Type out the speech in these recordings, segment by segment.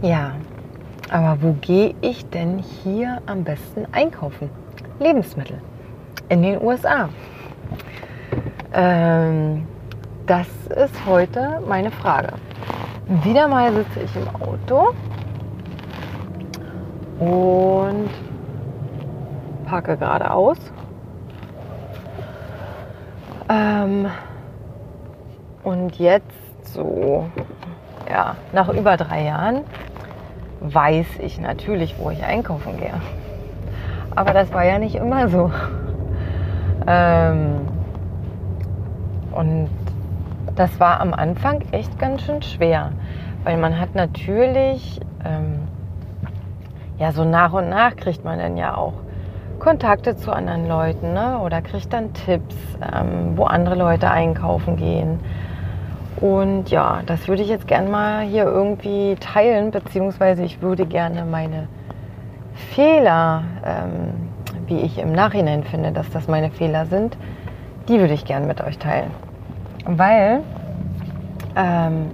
Ja, aber wo gehe ich denn hier am besten einkaufen? Lebensmittel in den USA. Ähm, das ist heute meine Frage. Wieder mal sitze ich im Auto und parke geradeaus. Ähm, und jetzt so, ja, nach über drei Jahren weiß ich natürlich, wo ich einkaufen gehe. Aber das war ja nicht immer so. Ähm, und das war am Anfang echt ganz schön schwer, weil man hat natürlich, ähm, ja, so nach und nach kriegt man dann ja auch Kontakte zu anderen Leuten ne? oder kriegt dann Tipps, ähm, wo andere Leute einkaufen gehen. Und ja, das würde ich jetzt gerne mal hier irgendwie teilen, beziehungsweise ich würde gerne meine Fehler, ähm, wie ich im Nachhinein finde, dass das meine Fehler sind, die würde ich gerne mit euch teilen. Weil ähm,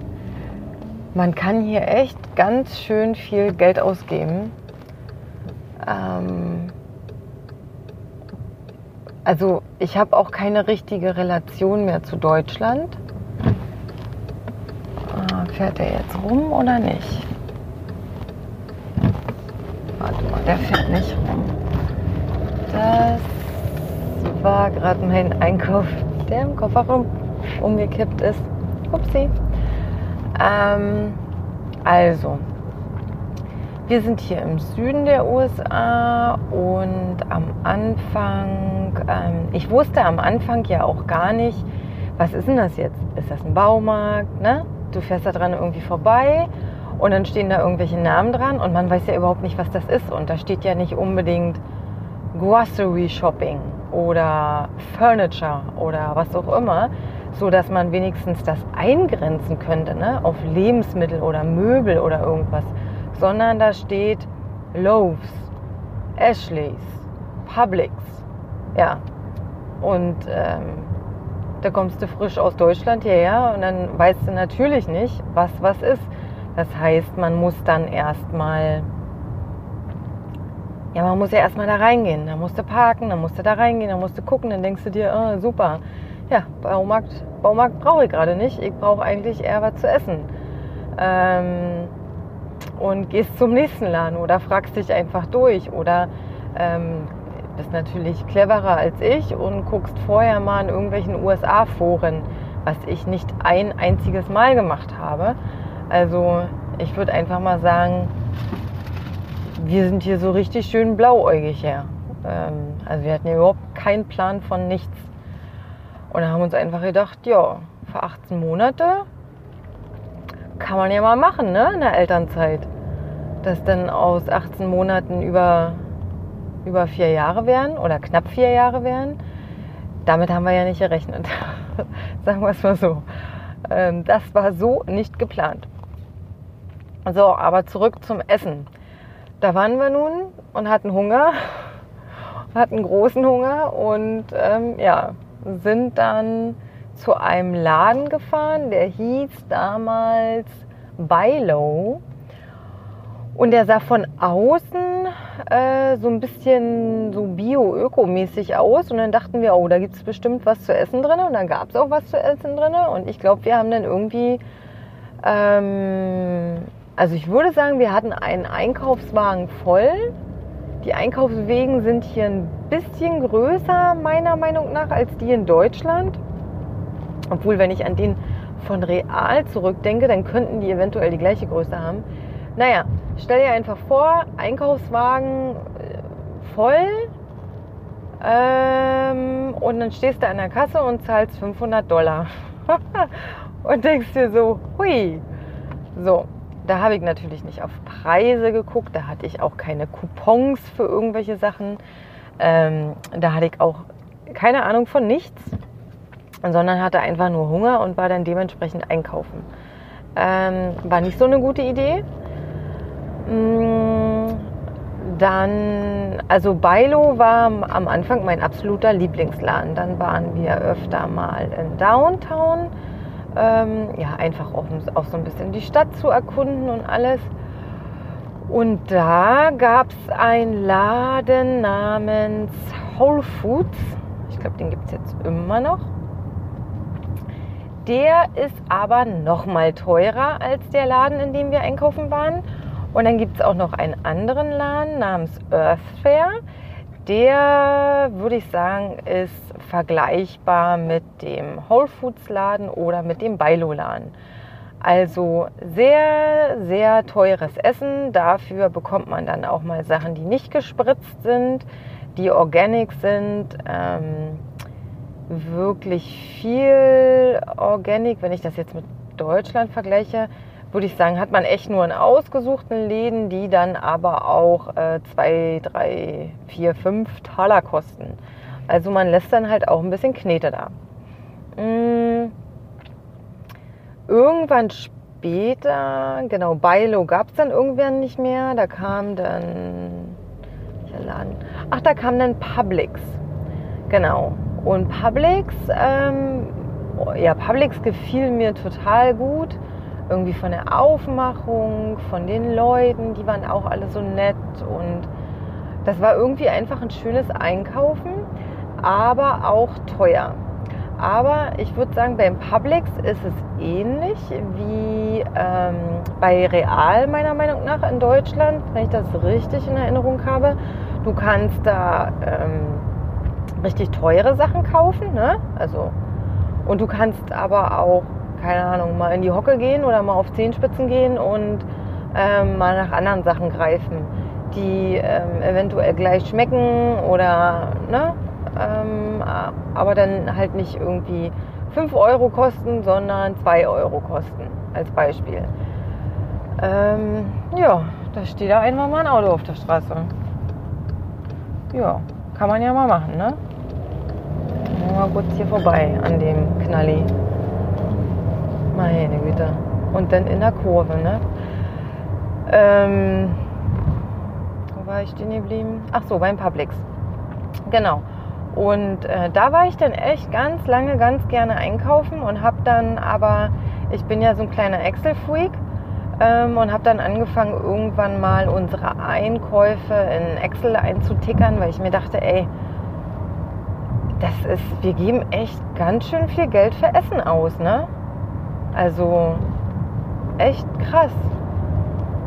man kann hier echt ganz schön viel Geld ausgeben. Ähm, also ich habe auch keine richtige Relation mehr zu Deutschland Fährt der jetzt rum oder nicht? Warte mal, der fährt nicht rum. Das war gerade mein Einkauf, der im Kofferraum umgekippt ist. Upsi. Ähm, also, wir sind hier im Süden der USA und am Anfang, ähm, ich wusste am Anfang ja auch gar nicht, was ist denn das jetzt? Ist das ein Baumarkt? Ne? Du fährst da dran irgendwie vorbei und dann stehen da irgendwelche Namen dran und man weiß ja überhaupt nicht, was das ist. Und da steht ja nicht unbedingt Grocery Shopping oder Furniture oder was auch immer, so dass man wenigstens das eingrenzen könnte, ne? auf Lebensmittel oder Möbel oder irgendwas, sondern da steht Loaves, Ashleys, Publix, ja. Und ähm, da kommst du frisch aus Deutschland hierher und dann weißt du natürlich nicht, was was ist. Das heißt, man muss dann erstmal, ja, man muss ja erstmal da reingehen. Da musst du parken, dann musst du da reingehen, dann musst du gucken, dann denkst du dir, oh, super, ja, Baumarkt, Baumarkt brauche ich gerade nicht. Ich brauche eigentlich eher was zu essen. Ähm, und gehst zum nächsten Laden oder fragst dich einfach durch oder ähm, bist natürlich cleverer als ich und guckst vorher mal in irgendwelchen USA-Foren, was ich nicht ein einziges Mal gemacht habe. Also ich würde einfach mal sagen, wir sind hier so richtig schön blauäugig her. Ähm, also wir hatten ja überhaupt keinen Plan von nichts. Und haben uns einfach gedacht, ja, für 18 Monate kann man ja mal machen, ne, in der Elternzeit. Dass dann aus 18 Monaten über über vier Jahre wären oder knapp vier Jahre wären. Damit haben wir ja nicht gerechnet. Sagen wir es mal so. Ähm, das war so nicht geplant. So, aber zurück zum Essen. Da waren wir nun und hatten Hunger, hatten großen Hunger und ähm, ja, sind dann zu einem Laden gefahren, der hieß damals Bilo. Und der sah von außen äh, so ein bisschen so bio-ökomäßig aus. Und dann dachten wir, oh, da gibt es bestimmt was zu essen drin. Und dann gab es auch was zu essen drin. Und ich glaube, wir haben dann irgendwie, ähm, also ich würde sagen, wir hatten einen Einkaufswagen voll. Die Einkaufswegen sind hier ein bisschen größer, meiner Meinung nach, als die in Deutschland. Obwohl, wenn ich an den von Real zurückdenke, dann könnten die eventuell die gleiche Größe haben. Naja, stell dir einfach vor, Einkaufswagen äh, voll ähm, und dann stehst du an der Kasse und zahlst 500 Dollar. und denkst dir so, hui. So, Da habe ich natürlich nicht auf Preise geguckt, da hatte ich auch keine Coupons für irgendwelche Sachen. Ähm, da hatte ich auch keine Ahnung von nichts, sondern hatte einfach nur Hunger und war dann dementsprechend einkaufen. Ähm, war nicht so eine gute Idee. Mm, dann, also Bailo war am Anfang mein absoluter Lieblingsladen. Dann waren wir öfter mal in Downtown. Ähm, ja, einfach auch, auch so ein bisschen die Stadt zu erkunden und alles. Und da gab es einen Laden namens Whole Foods. Ich glaube, den gibt es jetzt immer noch. Der ist aber noch mal teurer als der Laden, in dem wir einkaufen waren. Und dann gibt es auch noch einen anderen Laden namens Earth Fair. Der, würde ich sagen, ist vergleichbar mit dem Whole Foods Laden oder mit dem Bailo Laden. Also sehr, sehr teures Essen. Dafür bekommt man dann auch mal Sachen, die nicht gespritzt sind, die organic sind. Ähm, wirklich viel organic, wenn ich das jetzt mit Deutschland vergleiche würde ich sagen, hat man echt nur in ausgesuchten Läden, die dann aber auch äh, zwei, drei, vier, fünf Taler kosten. Also man lässt dann halt auch ein bisschen Knete da. Mhm. Irgendwann später, genau, Bailo gab es dann irgendwann nicht mehr. Da kam dann, Laden? Ach, da kam dann Publix. Genau. Und Publix, ähm, ja, Publix gefiel mir total gut irgendwie von der Aufmachung, von den Leuten, die waren auch alle so nett und das war irgendwie einfach ein schönes Einkaufen, aber auch teuer. Aber ich würde sagen, beim Publix ist es ähnlich wie ähm, bei Real meiner Meinung nach in Deutschland, wenn ich das richtig in Erinnerung habe. Du kannst da ähm, richtig teure Sachen kaufen, ne? Also und du kannst aber auch keine Ahnung, mal in die Hocke gehen oder mal auf Zehenspitzen gehen und ähm, mal nach anderen Sachen greifen, die ähm, eventuell gleich schmecken oder, ne, ähm, aber dann halt nicht irgendwie 5 Euro kosten, sondern 2 Euro kosten, als Beispiel. Ähm, ja, da steht da einfach mal ein Auto auf der Straße. Ja, kann man ja mal machen, ne? Mal kurz hier vorbei an dem Knalli. Meine Güte. Und dann in der Kurve, ne? Ähm, wo war ich stehen geblieben? Ach so, beim Publix. Genau. Und äh, da war ich dann echt ganz lange, ganz gerne einkaufen und habe dann aber, ich bin ja so ein kleiner Excel-Freak ähm, und habe dann angefangen, irgendwann mal unsere Einkäufe in Excel einzutickern, weil ich mir dachte, ey, das ist, wir geben echt ganz schön viel Geld für Essen aus, ne? Also echt krass.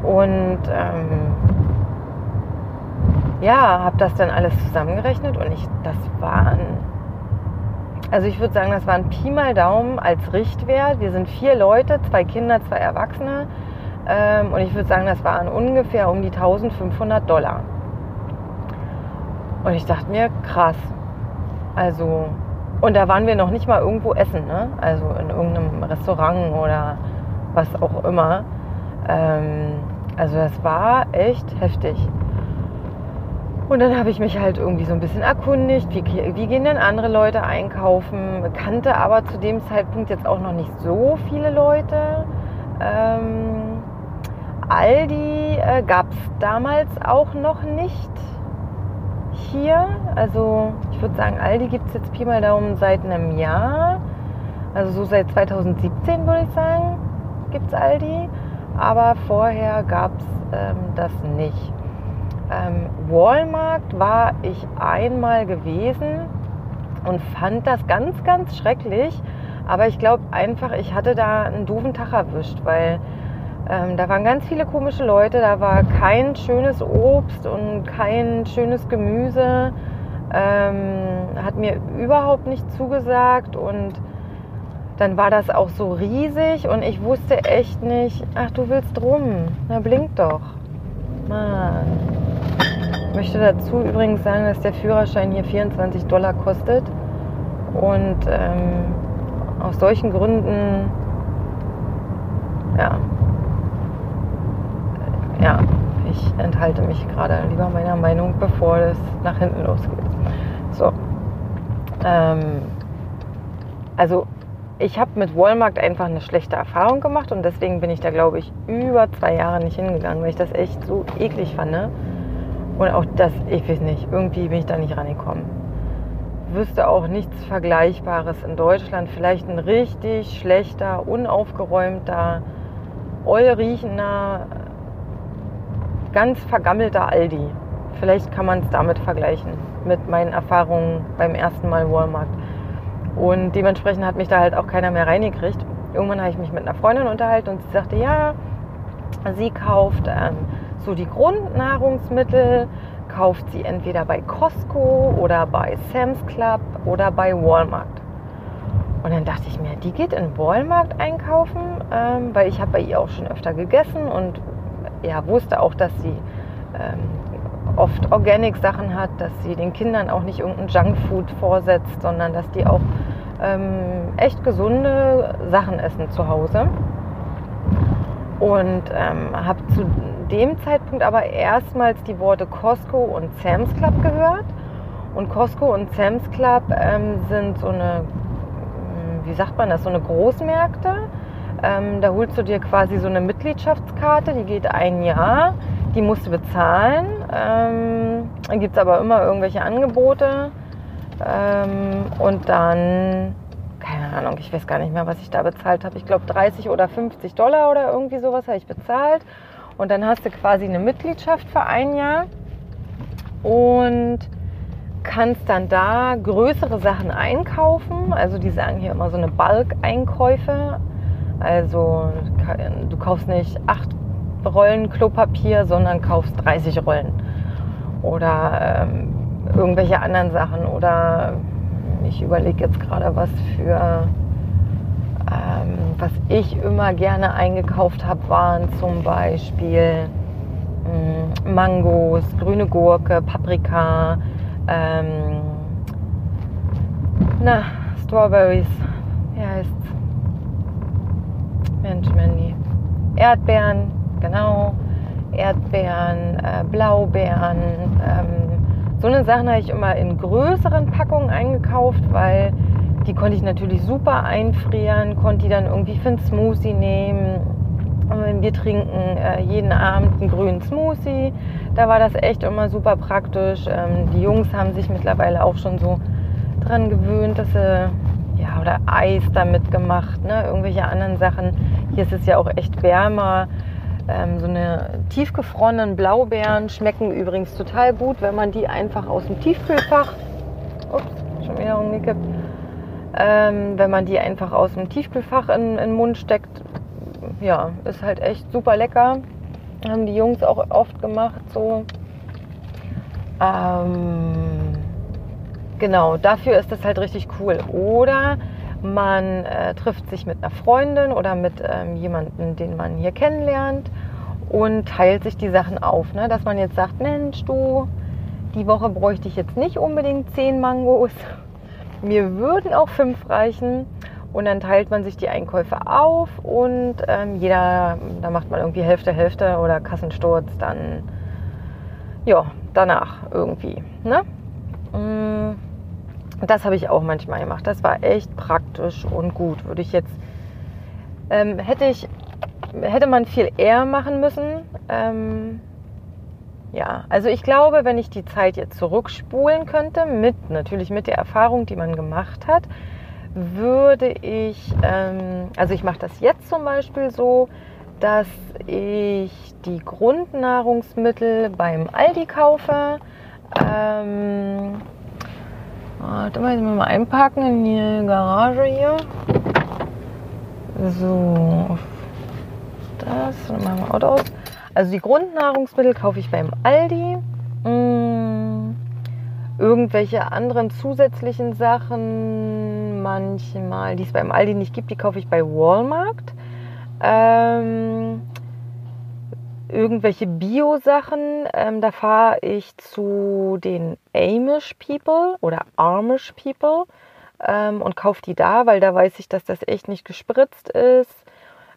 Und ähm, ja, habe das dann alles zusammengerechnet und ich, das waren, also ich würde sagen, das waren Pi mal Daumen als Richtwert. Wir sind vier Leute, zwei Kinder, zwei Erwachsene. Ähm, und ich würde sagen, das waren ungefähr um die 1500 Dollar. Und ich dachte mir, krass. Also und da waren wir noch nicht mal irgendwo essen, ne? also in irgendeinem Restaurant oder was auch immer. Ähm, also das war echt heftig. Und dann habe ich mich halt irgendwie so ein bisschen erkundigt, wie, wie, gehen denn andere Leute einkaufen, kannte aber zu dem Zeitpunkt jetzt auch noch nicht so viele Leute. Ähm, Aldi äh, gab es damals auch noch nicht hier. Also ich würde sagen, Aldi gibt es jetzt Pi mal Daumen seit einem Jahr. Also so seit 2017 würde ich sagen, gibt es Aldi. Aber vorher gab es ähm, das nicht. Ähm, Walmart war ich einmal gewesen und fand das ganz, ganz schrecklich. Aber ich glaube einfach, ich hatte da einen doofen Tag erwischt, weil ähm, da waren ganz viele komische Leute, da war kein schönes Obst und kein schönes Gemüse. Ähm, hat mir überhaupt nicht zugesagt und dann war das auch so riesig und ich wusste echt nicht, ach du willst rum, na blink doch. Mann. Ich möchte dazu übrigens sagen, dass der Führerschein hier 24 Dollar kostet und ähm, aus solchen Gründen ja, enthalte mich gerade lieber meiner Meinung, bevor es nach hinten losgeht. So. Ähm, also ich habe mit Walmart einfach eine schlechte Erfahrung gemacht und deswegen bin ich da, glaube ich, über zwei Jahre nicht hingegangen, weil ich das echt so eklig fand. Ne? Und auch das, ich weiß nicht, irgendwie bin ich da nicht rangekommen. Wüsste auch nichts Vergleichbares in Deutschland. Vielleicht ein richtig schlechter, unaufgeräumter, ollriechender, ganz vergammelter Aldi. Vielleicht kann man es damit vergleichen, mit meinen Erfahrungen beim ersten Mal Walmart. Und dementsprechend hat mich da halt auch keiner mehr reingekriegt. Irgendwann habe ich mich mit einer Freundin unterhalten und sie sagte, ja, sie kauft ähm, so die Grundnahrungsmittel, kauft sie entweder bei Costco oder bei Sam's Club oder bei Walmart. Und dann dachte ich mir, die geht in Walmart einkaufen, ähm, weil ich habe bei ihr auch schon öfter gegessen und ja, wusste auch, dass sie ähm, oft Organic-Sachen hat, dass sie den Kindern auch nicht irgendein Junkfood vorsetzt, sondern dass die auch ähm, echt gesunde Sachen essen zu Hause. Und ähm, habe zu dem Zeitpunkt aber erstmals die Worte Costco und Sam's Club gehört. Und Costco und Sam's Club ähm, sind so eine, wie sagt man das, so eine Großmärkte. Ähm, da holst du dir quasi so eine Mitgliedschaftskarte, die geht ein Jahr, die musst du bezahlen. Ähm, dann gibt es aber immer irgendwelche Angebote. Ähm, und dann, keine Ahnung, ich weiß gar nicht mehr, was ich da bezahlt habe. Ich glaube 30 oder 50 Dollar oder irgendwie sowas habe ich bezahlt. Und dann hast du quasi eine Mitgliedschaft für ein Jahr und kannst dann da größere Sachen einkaufen. Also die sagen hier immer so eine Bulk-Einkäufe. Also du kaufst nicht acht Rollen Klopapier, sondern kaufst 30 Rollen. Oder ähm, irgendwelche anderen Sachen. Oder ich überlege jetzt gerade was für, ähm, was ich immer gerne eingekauft habe, waren zum Beispiel mh, mm, Mangos, grüne Gurke, Paprika, ähm, na, Strawberries, wie heißt's? Mensch, Mandy. Erdbeeren, genau. Erdbeeren, äh, Blaubeeren, ähm, so eine Sachen habe ich immer in größeren Packungen eingekauft, weil die konnte ich natürlich super einfrieren, konnte die dann irgendwie für einen Smoothie nehmen. Wir trinken äh, jeden Abend einen grünen Smoothie. Da war das echt immer super praktisch. Ähm, die Jungs haben sich mittlerweile auch schon so dran gewöhnt, dass sie ja oder Eis damit gemacht, ne? irgendwelche anderen Sachen. Hier ist es ja auch echt wärmer. Ähm, so eine tiefgefrorenen Blaubeeren schmecken übrigens total gut, wenn man die einfach aus dem Tiefkühlfach, ups, schon wieder umgekippt, ähm, wenn man die einfach aus dem Tiefkühlfach in, in den Mund steckt, ja, ist halt echt super lecker. Haben die Jungs auch oft gemacht so. Ähm, genau, dafür ist das halt richtig cool. Oder man äh, trifft sich mit einer Freundin oder mit ähm, jemandem, den man hier kennenlernt und teilt sich die Sachen auf. Ne? Dass man jetzt sagt, Mensch, du, die Woche bräuchte ich jetzt nicht unbedingt zehn Mangos. Mir würden auch fünf reichen. Und dann teilt man sich die Einkäufe auf und ähm, jeder, da macht man irgendwie Hälfte, Hälfte oder Kassensturz dann, ja, danach irgendwie. Ne? Mm. Das habe ich auch manchmal gemacht. Das war echt praktisch und gut. Würde ich jetzt, ähm, hätte ich, hätte man viel eher machen müssen. Ähm, ja, also ich glaube, wenn ich die Zeit jetzt zurückspulen könnte, mit natürlich mit der Erfahrung, die man gemacht hat, würde ich, ähm, also ich mache das jetzt zum Beispiel so, dass ich die Grundnahrungsmittel beim Aldi kaufe. Ähm, Warte mal, jetzt mal einpacken in die Garage hier. So, das, dann machen wir Auto aus. Also die Grundnahrungsmittel kaufe ich beim Aldi. Hm, irgendwelche anderen zusätzlichen Sachen, manchmal, die es beim Aldi nicht gibt, die kaufe ich bei Walmart. Ähm, irgendwelche Bio-Sachen. Ähm, da fahre ich zu den Amish People oder Amish People ähm, und kaufe die da, weil da weiß ich, dass das echt nicht gespritzt ist.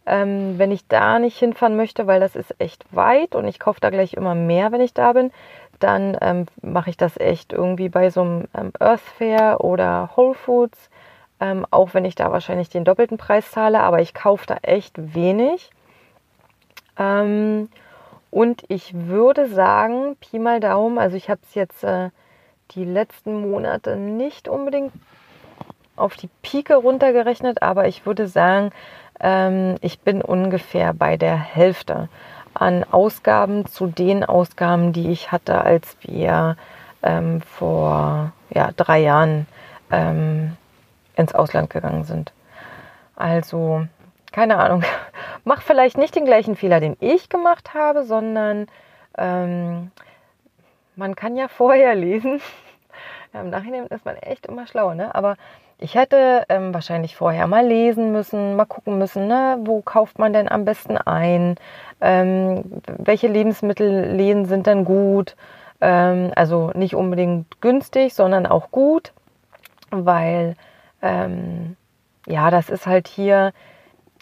Ähm, wenn ich da nicht hinfahren möchte, weil das ist echt weit und ich kaufe da gleich immer mehr, wenn ich da bin, dann ähm, mache ich das echt irgendwie bei so einem ähm, Earth Fair oder Whole Foods. Ähm, auch wenn ich da wahrscheinlich den doppelten Preis zahle, aber ich kaufe da echt wenig. Ähm, und ich würde sagen, Pi mal Daumen, also ich habe es jetzt äh, die letzten Monate nicht unbedingt auf die Pike runtergerechnet, aber ich würde sagen, ähm, ich bin ungefähr bei der Hälfte an Ausgaben zu den Ausgaben, die ich hatte, als wir ähm, vor ja, drei Jahren ähm, ins Ausland gegangen sind. Also, keine Ahnung, mach vielleicht nicht den gleichen Fehler, den ich gemacht habe, sondern ähm, man kann ja vorher lesen. Im Nachhinein ist man echt immer schlau, ne? Aber ich hätte ähm, wahrscheinlich vorher mal lesen müssen, mal gucken müssen, ne? wo kauft man denn am besten ein, ähm, welche Lebensmittelläden sind denn gut. Ähm, also nicht unbedingt günstig, sondern auch gut, weil ähm, ja, das ist halt hier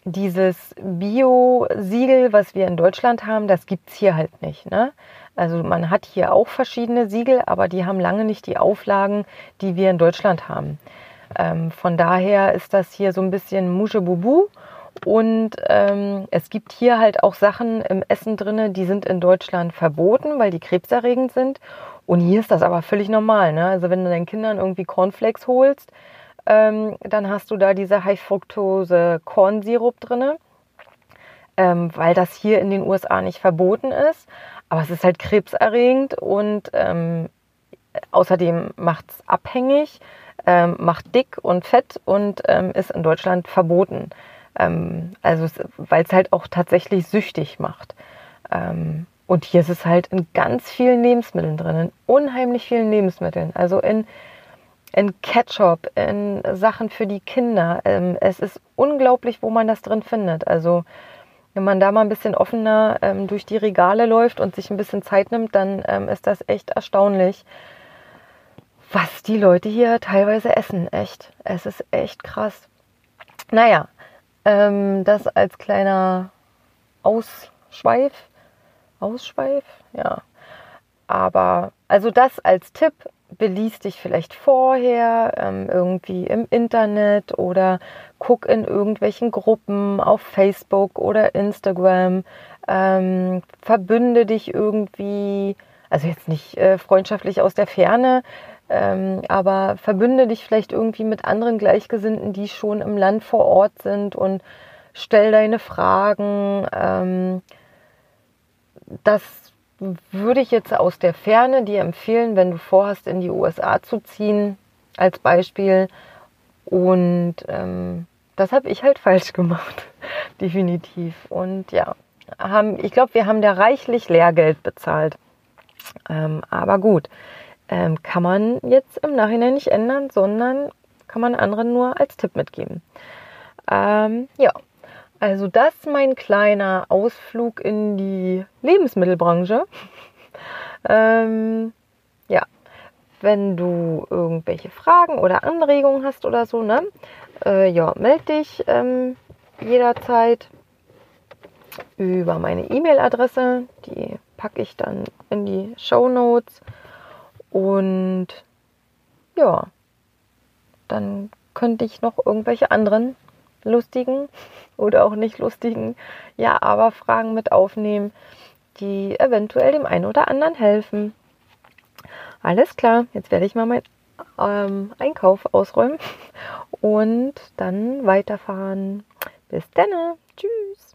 dieses Bio-Siegel, was wir in Deutschland haben, das gibt es hier halt nicht. Ne? Also man hat hier auch verschiedene Siegel, aber die haben lange nicht die Auflagen, die wir in Deutschland haben. Ähm, von daher ist das hier so ein bisschen Muschebubu. Und ähm, es gibt hier halt auch Sachen im Essen drin, die sind in Deutschland verboten, weil die krebserregend sind. Und hier ist das aber völlig normal. Ne? Also wenn du deinen Kindern irgendwie Cornflakes holst, ähm, dann hast du da diese High-Fructose Kornsirup drin, ähm, weil das hier in den USA nicht verboten ist. Aber es ist halt krebserregend und ähm, außerdem macht es abhängig, ähm, macht dick und fett und ähm, ist in Deutschland verboten. Ähm, also weil es halt auch tatsächlich süchtig macht. und hier ist es halt in ganz vielen Lebensmitteln drin, in unheimlich vielen Lebensmitteln. Also in in Ketchup, in Sachen für die Kinder. Ähm, es ist unglaublich, wo man das drin findet. Also wenn man da mal ein bisschen offener ähm, durch die Regale läuft und sich ein bisschen Zeit nimmt, dann ähm, ist das echt erstaunlich, was die Leute hier teilweise essen. Echt. Es ist echt krass. Naja, ähm, das als kleiner Ausschweif. Ausschweif? Ja. Aber also das als Tipp beließ dich vielleicht vorher ähm, irgendwie im Internet oder guck in irgendwelchen Gruppen auf Facebook oder Instagram, ähm, verbünde dich irgendwie, also jetzt nicht äh, freundschaftlich aus der Ferne, ähm, aber verbünde dich vielleicht irgendwie mit anderen Gleichgesinnten, die schon im Land vor Ort sind und stell deine Fragen. Ähm, das würde ich jetzt aus der Ferne dir empfehlen, wenn du vorhast, in die USA zu ziehen, als Beispiel. Und ähm, das habe ich halt falsch gemacht, definitiv. Und ja, haben, ich glaube, wir haben da reichlich Lehrgeld bezahlt. Ähm, aber gut, ähm, kann man jetzt im Nachhinein nicht ändern, sondern kann man anderen nur als Tipp mitgeben. Ähm, ja, also das mein kleiner Ausflug in die Lebensmittelbranche. ähm, ja, wenn du irgendwelche Fragen oder Anregungen hast oder so, ne? Äh, ja, melde dich ähm, jederzeit über meine E-Mail-Adresse. Die packe ich dann in die Show Notes. Und ja, dann könnte ich noch irgendwelche anderen lustigen oder auch nicht lustigen Ja, aber Fragen mit aufnehmen, die eventuell dem einen oder anderen helfen. Alles klar, jetzt werde ich mal meinen ähm, Einkauf ausräumen und dann weiterfahren. Bis dann. Tschüss.